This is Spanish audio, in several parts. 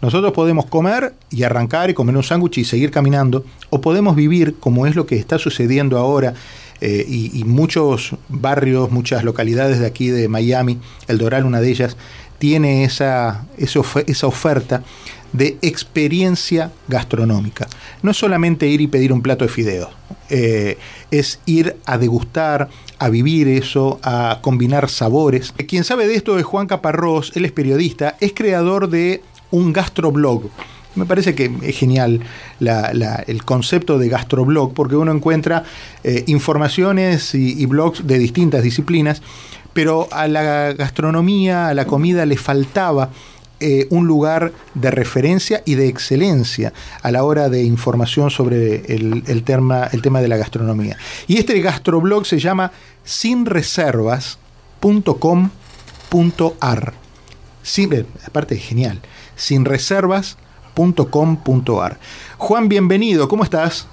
Nosotros podemos comer y arrancar y comer un sándwich y seguir caminando, o podemos vivir como es lo que está sucediendo ahora eh, y, muchos barrios, muchas localidades de aquí de Miami, El Doral, una de ellas, tiene esa, esa oferta de experiencia gastronómica. No solamente ir y pedir un plato de fideos, eh, es ir a degustar, a vivir eso, a combinar sabores. Quien sabe de esto es Juan Caparrós, él es periodista, es creador de un gastroblog. Me parece que es genial el concepto de gastroblog porque uno encuentra eh, informaciones y, blogs de distintas disciplinas, pero a la gastronomía, a la comida le faltaba eh, un lugar de referencia y de excelencia a la hora de información sobre el, tema, el tema de la gastronomía. Y este gastroblog se llama sinreservas.com.ar. Sí, aparte es genial sinreservas.com.ar. Juan, bienvenido, ¿cómo estás?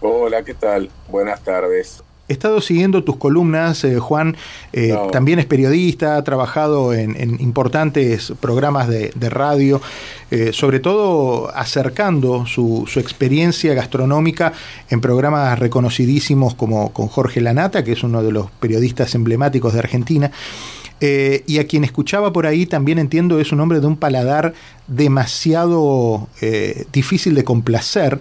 Hola, ¿qué tal? Buenas tardes. He estado siguiendo tus columnas, eh, Juan, eh, también es periodista, ha trabajado en, importantes programas de, radio, eh, sobre todo acercando su, su, experiencia gastronómica en programas reconocidísimos como con Jorge Lanata, que es uno de los periodistas emblemáticos de Argentina. Eh, y a quien escuchaba por ahí también entiendo es un hombre de un paladar demasiado eh, difícil de complacer.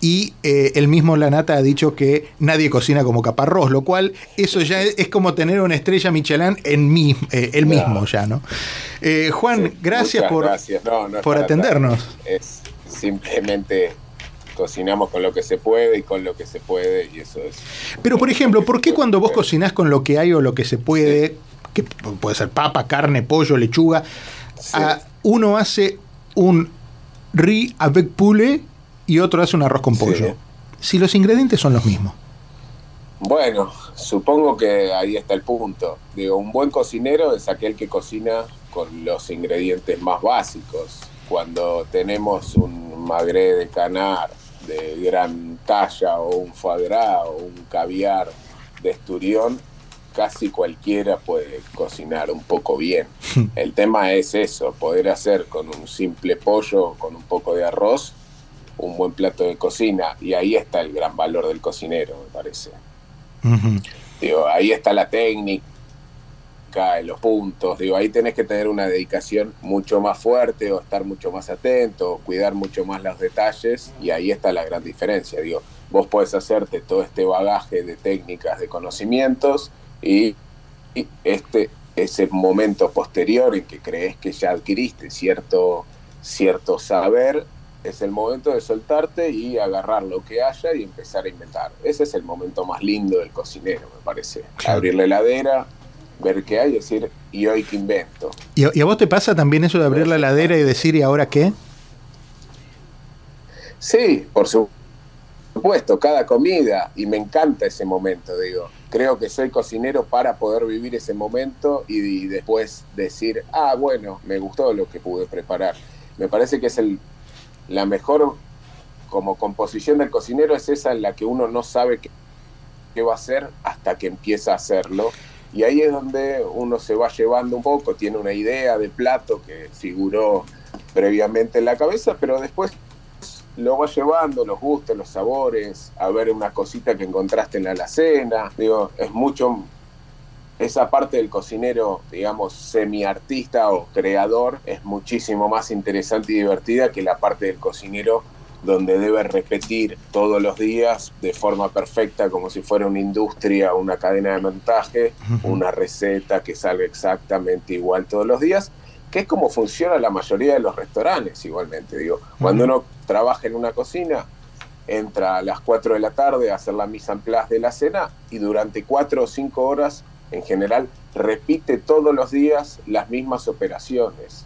Y eh, el mismo Lanata ha dicho que nadie cocina como Caparrós, lo cual eso ya es, como tener una estrella Michelin en mí, él mismo ya, ¿no? Juan, gracias por, por atendernos. Es simplemente cocinamos con lo que se puede y con lo que se puede y eso es. Pero por ejemplo, ¿por qué cuando vos cocinás con lo que hay o lo que se puede, que puede ser papa, carne, pollo, lechuga. uno hace un riz avec poulet y otro hace un arroz con pollo. Si los ingredientes son los mismos. Bueno, supongo que ahí está el punto. Digo, un buen cocinero es aquel que cocina con los ingredientes más básicos. Cuando tenemos un magre de canar de gran talla o un foie gras o un caviar de esturión, casi cualquiera puede cocinar un poco bien. El tema es eso, poder hacer con un simple pollo, con un poco de arroz, un buen plato de cocina. Y ahí está el gran valor del cocinero, me parece. Digo, ahí está la técnica, los puntos. Digo, ahí tenés que tener una dedicación mucho más fuerte o estar mucho más atento, cuidar mucho más los detalles. Y ahí está la gran diferencia. Digo, vos podés hacerte todo este bagaje de técnicas, de conocimientos y, este ese momento posterior en que crees que ya adquiriste cierto, cierto saber, es el momento de soltarte y agarrar lo que haya y empezar a inventar. Ese es el momento más lindo del cocinero, me parece. Abrir la heladera, ver qué hay y decir, ¿y hoy qué invento? ¿Y, a vos te pasa también eso de abrir la heladera y decir, ¿y ahora qué? Sí, por supuesto, cada comida, y me encanta ese momento, digo creo que soy cocinero para poder vivir ese momento y, después decir, ah, bueno, me gustó lo que pude preparar. Me parece que es el, la mejor como composición del cocinero es esa en la que uno no sabe qué, qué va a hacer hasta que empieza a hacerlo. Y ahí es donde uno se va llevando un poco, tiene una idea de plato que figuró previamente en la cabeza, pero después lo vas llevando, los gustos, los sabores, a ver una cosita que encontraste en la alacena. Digo, es mucho esa parte del cocinero, digamos, semi-artista o creador, es muchísimo más interesante y divertida que la parte del cocinero donde debe repetir todos los días de forma perfecta, como si fuera una industria, una cadena de montaje, una receta que salga exactamente igual todos los días que es como funciona la mayoría de los restaurantes igualmente. Digo, cuando uno trabaja en una cocina, entra a las 4 de la tarde a hacer la mise en place de la cena y durante 4 o 5 horas, en general, repite todos los días las mismas operaciones.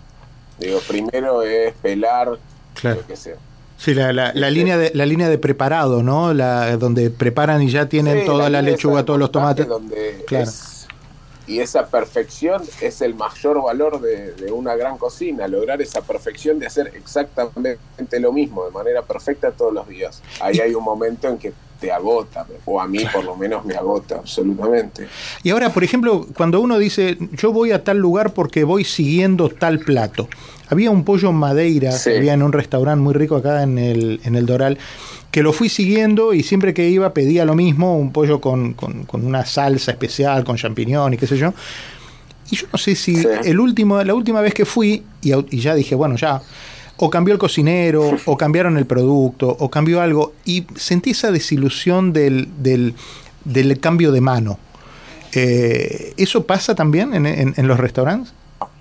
Digo, primero es pelar, claro. que sea. Sí, la, la, la, línea de, la línea de preparado, ¿no? La, donde preparan y ya tienen toda la, lechuga, todos los tomates. Donde claro y esa perfección es el mayor valor de, una gran cocina, lograr esa perfección de hacer exactamente lo mismo, de manera perfecta todos los días. Ahí hay un momento en que te agota, o a mí por lo menos me agota absolutamente. Y ahora, por ejemplo, cuando uno dice, yo voy a tal lugar porque voy siguiendo tal plato, había un pollo madeira que había en un restaurante muy rico acá en el, en el Doral, que lo fui siguiendo y siempre que iba pedía lo mismo, un pollo con, con, una salsa especial, con champiñón y qué sé yo. Y yo no sé si el último, la última vez que fui, y, y ya dije, bueno, ya, o cambió el cocinero, o cambiaron el producto, o cambió algo, y sentí esa desilusión del, del, del cambio de mano. Eh, ¿Eso pasa también en, en, los restaurantes?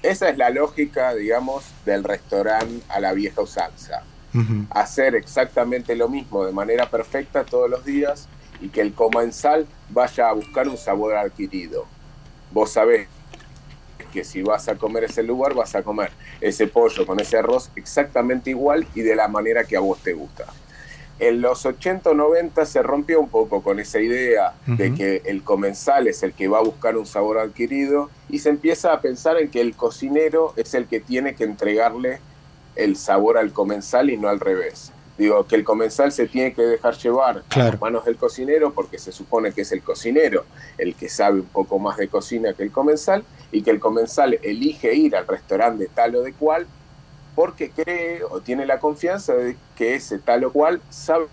Esa es la lógica, digamos, del restaurante a la vieja usanza. Hacer exactamente lo mismo de manera perfecta todos los días y que el comensal vaya a buscar un sabor adquirido. Vos sabés que si vas a comer ese lugar, vas a comer ese pollo con ese arroz exactamente igual y de la manera que a vos te gusta. En los 80 o 90 se rompió un poco con esa idea de que el comensal es el que va a buscar un sabor adquirido y se empieza a pensar en que el cocinero es el que tiene que entregarle el sabor al comensal y no al revés. Digo, que el comensal se tiene que dejar llevar a las manos del cocinero porque se supone que es el cocinero el que sabe un poco más de cocina que el comensal y que el comensal elige ir al restaurante de tal o de cual porque cree o tiene la confianza de que ese tal o cual sabe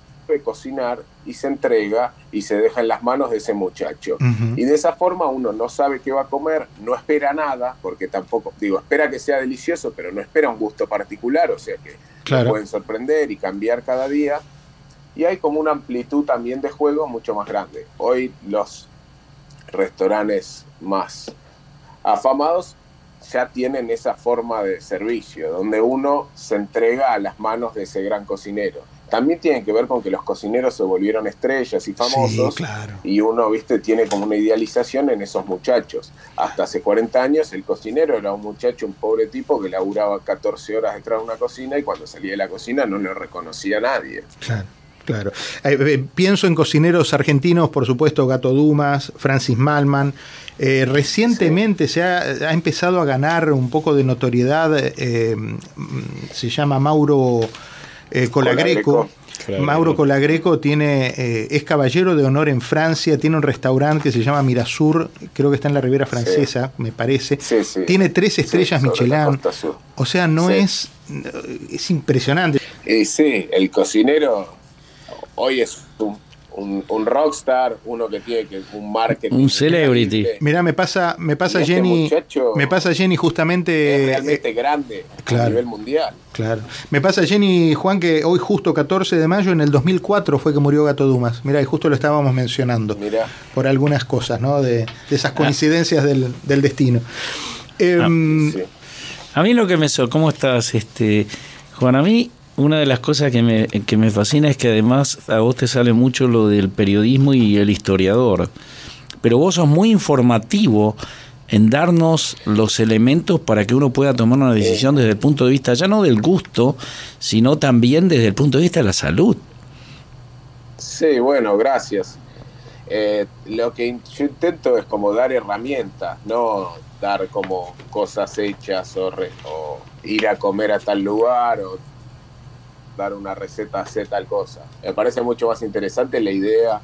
cocinar y se entrega y se deja en las manos de ese muchacho. Y de esa forma uno no sabe qué va a comer, no espera nada, porque tampoco, digo, espera que sea delicioso, pero no espera un gusto particular, o sea que pueden sorprender y cambiar cada día. Y hay como una amplitud también de juego mucho más grande. Hoy los restaurantes más afamados ya tienen esa forma de servicio, donde uno se entrega a las manos de ese gran cocinero también tiene que ver con que los cocineros se volvieron estrellas y famosos y uno, viste, tiene como una idealización en esos muchachos. Hasta hace 40 años el cocinero era un muchacho, un pobre tipo que laburaba 14 horas detrás de una cocina y cuando salía de la cocina no lo reconocía nadie. Claro. Claro. Eh, eh, pienso en cocineros argentinos, por supuesto, Gato Dumas, Francis Malman. Eh, recientemente se ha, empezado a ganar un poco de notoriedad, se llama Mauro eh, Colagreco. Mauro Colagreco tiene, eh, es caballero de honor en Francia, tiene un restaurante que se llama Mirasur, creo que está en la Riviera Francesa, me parece. Tiene tres estrellas Michelin. O sea, no es. Es impresionante. sí, el cocinero hoy es un un, rockstar, uno que tiene que un marketing. Un celebrity. Mira, me pasa, me pasa este Jenny. me pasa Jenny justamente. Es realmente grande a nivel mundial. Claro. Me pasa Jenny Juan que hoy justo 14 de mayo en el 2004 fue que murió Gato Dumas. Mira, y justo lo estábamos mencionando. Mira. Por algunas cosas, ¿no? De, esas coincidencias del, destino. Em, a mí lo que me... ¿Cómo estás, este Juan? A mí una de las cosas que me, que me fascina es que además a vos te sale mucho lo del periodismo y el historiador, pero vos sos muy informativo en darnos los elementos para que uno pueda tomar una decisión desde el punto de vista ya no del gusto, sino también desde el punto de vista de la salud. Sí, bueno, gracias. Eh, lo que yo intento es como dar herramientas, no dar como cosas hechas o, o ir a comer a tal lugar o dar una receta, hacer tal cosa. Me parece mucho más interesante la idea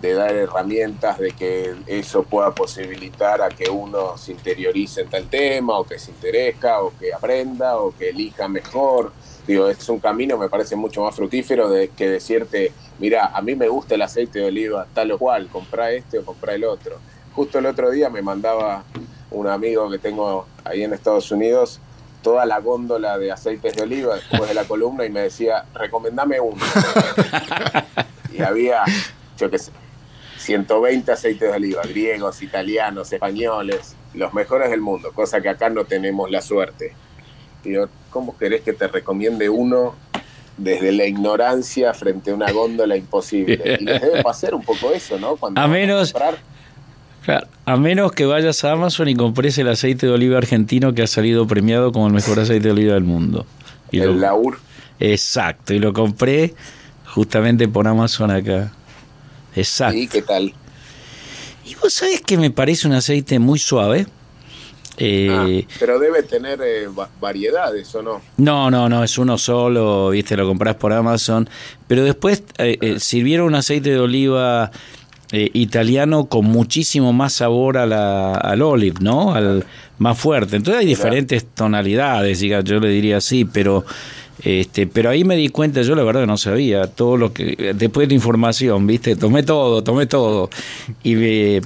de dar herramientas, de que eso pueda posibilitar a que uno se interiorice en tal tema, o que se interesa, o que aprenda, o que elija mejor. Digo, es un camino, me parece mucho más fructífero de que decirte, mira, a mí me gusta el aceite de oliva tal o cual, compra este o compra el otro. Justo el otro día me mandaba un amigo que tengo ahí en Estados Unidos toda la góndola de aceites de oliva después de la columna y me decía, recomendame uno. y había, yo qué sé, 120 aceites de oliva, griegos, italianos, españoles, los mejores del mundo, cosa que acá no tenemos la suerte. Y yo, ¿cómo querés que te recomiende uno desde la ignorancia frente a una góndola imposible? Y les debe pasar un poco eso, ¿no? Cuando a menos... A menos que vayas a Amazon y compres el aceite de oliva argentino que ha salido premiado como el mejor aceite de oliva del mundo. Y el Laur. Exacto, y lo compré justamente por Amazon acá. Exacto. ¿Y qué tal? Y vos sabés que me parece un aceite muy suave. Eh, ah, pero debe tener eh, variedades, ¿o no? No, no, no, es uno solo, viste, lo compras por Amazon. Pero después eh, sirvieron un aceite de oliva italiano con muchísimo más sabor a la, al olive, ¿no? Al más fuerte. Entonces hay diferentes tonalidades, yo le diría así, pero este, pero ahí me di cuenta, yo la verdad no sabía todo lo que después de información, ¿viste? Tomé todo, tomé todo. Y me,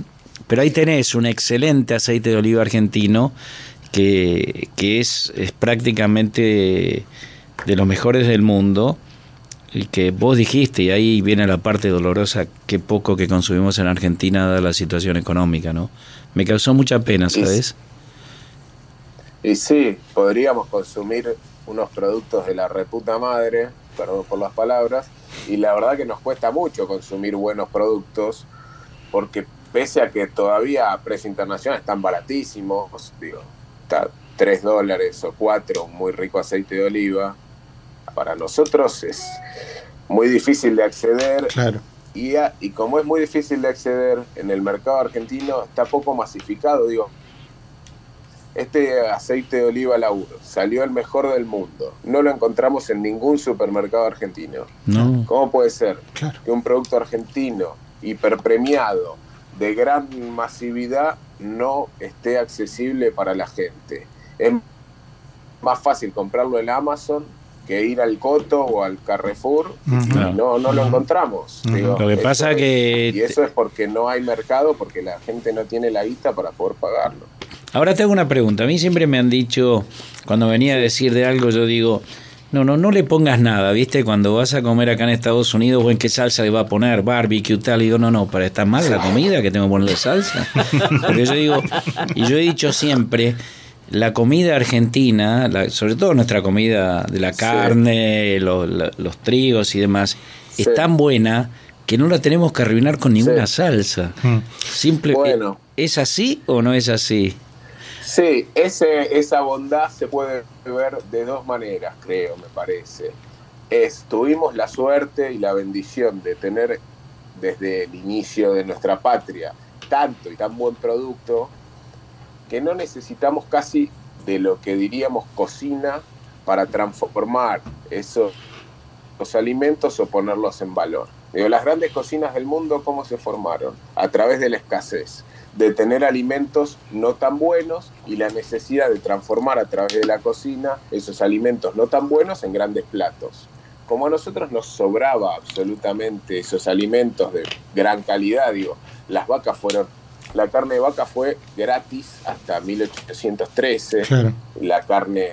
pero ahí tenés un excelente aceite de oliva argentino que, es, es prácticamente de los mejores del mundo y que vos dijiste, y ahí viene la parte dolorosa, qué poco que consumimos en Argentina dada la situación económica, ¿no? Me causó mucha pena, ¿sabes? Y, sí, podríamos consumir unos productos de la reputa madre, perdón por las palabras, y la verdad que nos cuesta mucho consumir buenos productos, porque pese a que todavía a precio internacional están baratísimos, digo, está 3 dólares o 4, muy rico aceite de oliva, para nosotros es muy difícil de acceder. Y, y como es muy difícil de acceder en el mercado argentino, está poco masificado, digo. Este aceite de oliva Lauro salió el mejor del mundo. No lo encontramos en ningún supermercado argentino. No. ¿Cómo puede ser que un producto argentino hiperpremiado de gran masividad no esté accesible para la gente. Es más fácil comprarlo en Amazon que ir al Coto o al Carrefour y no, no lo encontramos. lo que pasa que... Y eso es porque no hay mercado, porque la gente no tiene la guita para poder pagarlo. Ahora tengo una pregunta. A mí siempre me han dicho, cuando venía a decir de algo, yo digo, no, no, no le pongas nada, ¿viste? Cuando vas a comer acá en Estados Unidos, ¿en qué salsa le va a poner? Barbecue, tal. Y digo, no, no, para estar mal la comida que tengo que ponerle salsa. Porque yo digo, y yo he dicho siempre, la comida argentina, sobre todo nuestra comida de la carne, los, trigos y demás, es tan buena que no la tenemos que arruinar con ninguna salsa. Mm. Simple, ¿Es así o no es así? Sí, ese, esa bondad se puede ver de dos maneras, creo, me parece. Es, tuvimos la suerte y la bendición de tener desde el inicio de nuestra patria tanto y tan buen producto que no necesitamos casi de lo que diríamos cocina para transformar esos los alimentos o ponerlos en valor. Digo, las grandes cocinas del mundo, ¿cómo se formaron? A través de la escasez de tener alimentos no tan buenos y la necesidad de transformar a través de la cocina esos alimentos no tan buenos en grandes platos. Como a nosotros nos sobraba absolutamente esos alimentos de gran calidad, digo, las vacas fueron, la carne de vaca fue gratis hasta 1813, la carne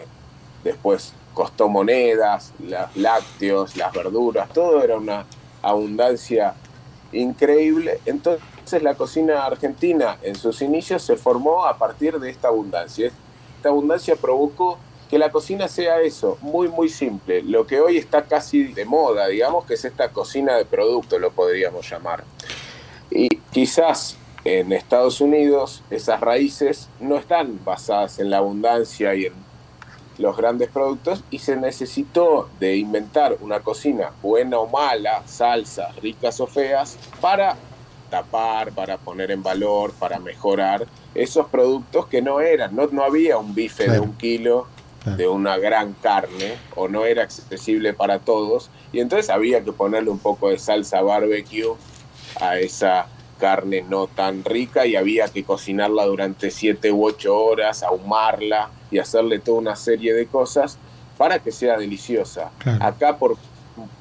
después costó monedas, los lácteos, las verduras, todo era una abundancia increíble. Entonces, entonces la cocina argentina en sus inicios se formó a partir de esta abundancia. Esta abundancia provocó que la cocina sea eso, muy muy simple, lo que hoy está casi de moda, digamos que es esta cocina de producto, lo podríamos llamar. Y quizás en Estados Unidos esas raíces no están basadas en la abundancia y en los grandes productos y se necesitó de inventar una cocina buena o mala, salsas, ricas o feas, para tapar, para poner en valor, para mejorar esos productos que no eran, no, no había un bife de un kilo de una gran carne o no era accesible para todos y entonces había que ponerle un poco de salsa barbecue a esa carne no tan rica y había que cocinarla durante 7 u 8 horas, ahumarla y hacerle toda una serie de cosas para que sea deliciosa. Acá por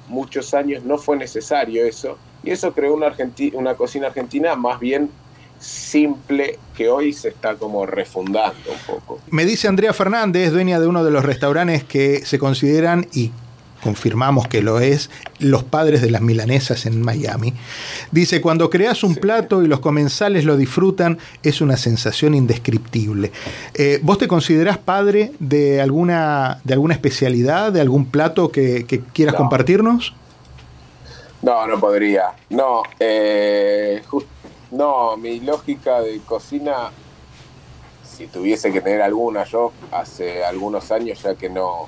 muchos años no fue necesario eso y eso creó una, una cocina argentina más bien simple que hoy se está como refundando un poco. Me dice Andrea Fernández, dueña de uno de los restaurantes que se consideran y confirmamos que lo es, los padres de las milanesas en Miami. Dice, cuando creas un plato y los comensales lo disfrutan, es una sensación indescriptible. Eh, ¿Vos te considerás padre de alguna, de alguna especialidad, de algún plato que, quieras compartirnos? No, no podría. No, eh, no, mi lógica de cocina, si tuviese que tener alguna, yo hace algunos años ya que no,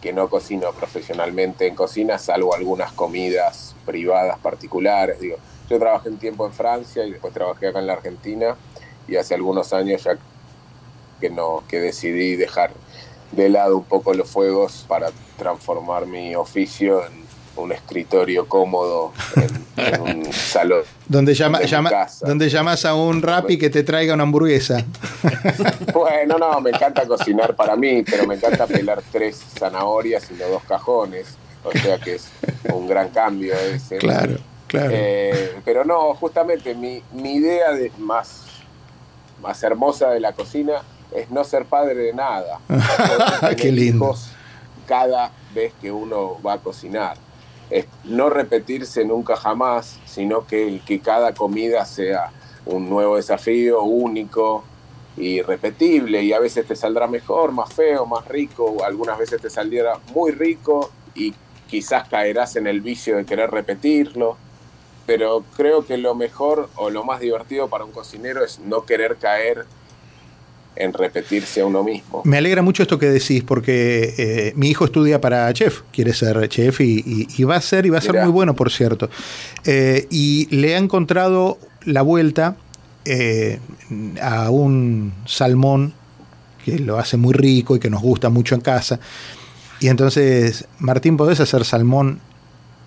que no cocino profesionalmente en cocina, salvo algunas comidas privadas particulares. Digo, yo trabajé un tiempo en Francia y después trabajé acá en la Argentina y hace algunos años ya que no, que decidí dejar de lado un poco los fuegos para transformar mi oficio en un escritorio cómodo un salón. Donde, llama, llama, donde llamas a un rap y que te traiga una hamburguesa. Bueno, no, me encanta cocinar para mí, pero me encanta pelar tres zanahorias y los dos cajones. O sea que es un gran cambio ese. Claro, claro. Eh, pero no, justamente mi, mi idea de más, más hermosa de la cocina es no ser padre de nada. Qué lindo. Cada vez que uno va a cocinar es no repetirse nunca jamás, sino que, que cada comida sea un nuevo desafío, único y repetible, y a veces te saldrá mejor, más feo, más rico, algunas veces te saldrá muy rico y quizás caerás en el vicio de querer repetirlo, pero creo que lo mejor o lo más divertido para un cocinero es no querer caer en repetirse a uno mismo. Me alegra mucho esto que decís, porque eh, mi hijo estudia para chef, quiere ser chef y, va a ser, y va a ser muy bueno, por cierto. Eh, y le ha encontrado la vuelta eh, a un salmón que lo hace muy rico y que nos gusta mucho en casa. Y entonces, Martín, ¿podés hacer salmón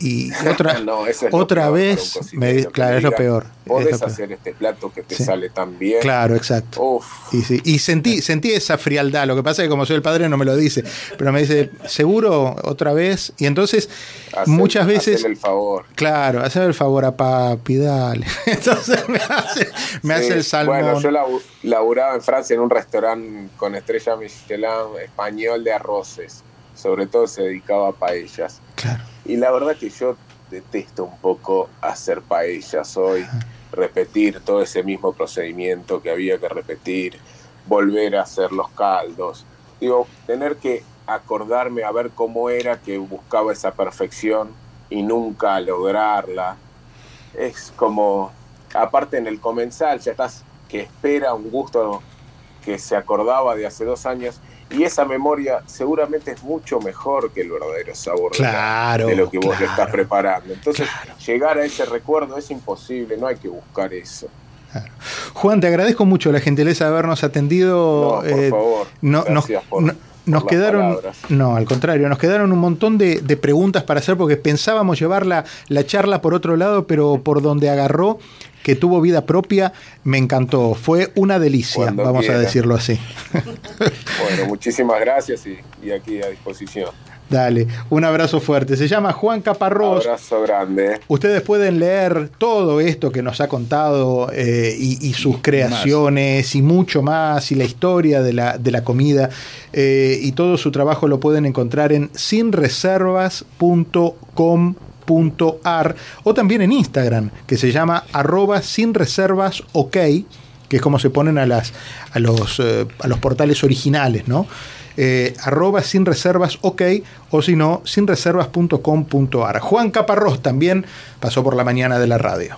y otra, otra vez, me, claro, es lo peor. Podés hacer este plato que te sale tan bien. Claro, exacto. Y, sentí, sentí esa frialdad. Lo que pasa es que como soy el padre no me lo dice, pero me dice, seguro, otra vez. Y entonces, muchas veces... el favor. Claro, hacer el favor a papi, dale. Entonces me hace, me hace el salmón. Bueno, yo laburaba en Francia en un restaurante con estrella Michelin español de arroces. Sobre todo se dedicaba a paellas. Claro y la verdad que yo detesto un poco hacer paellas hoy, repetir todo ese mismo procedimiento que había que repetir, volver a hacer los caldos. Digo, tener que acordarme a ver cómo era que buscaba esa perfección y nunca lograrla. Es como, aparte en el comensal, ya estás que espera un gusto que se acordaba de hace dos años y esa memoria seguramente es mucho mejor que el verdadero sabor de, lo que vos le estás preparando. Entonces, llegar a ese recuerdo es imposible, no hay que buscar eso. Juan, te agradezco mucho la gentileza de habernos atendido. No, por eh, favor. Gracias por, nos quedaron, no, al contrario, nos quedaron un montón de, preguntas para hacer porque pensábamos llevar la, la, charla por otro lado, pero por donde agarró, que tuvo vida propia, me encantó. Fue una delicia, vamos a decirlo así. bueno, muchísimas gracias y, y aquí a disposición. Dale, un abrazo fuerte. Se llama Juan Caparrós. Abrazo grande. Ustedes pueden leer todo esto que nos ha contado eh, y, sus creaciones y mucho más y la historia de la, de la comida eh, y todo su trabajo lo pueden encontrar en o también en Instagram que se llama arroba sinreservasok que es como se ponen a, las, a, los, eh, a los portales originales, ¿no? eh, arroba sin reservas ok o si no, sinreservas.com.ar. Juan Caparrós también pasó por la mañana de la radio.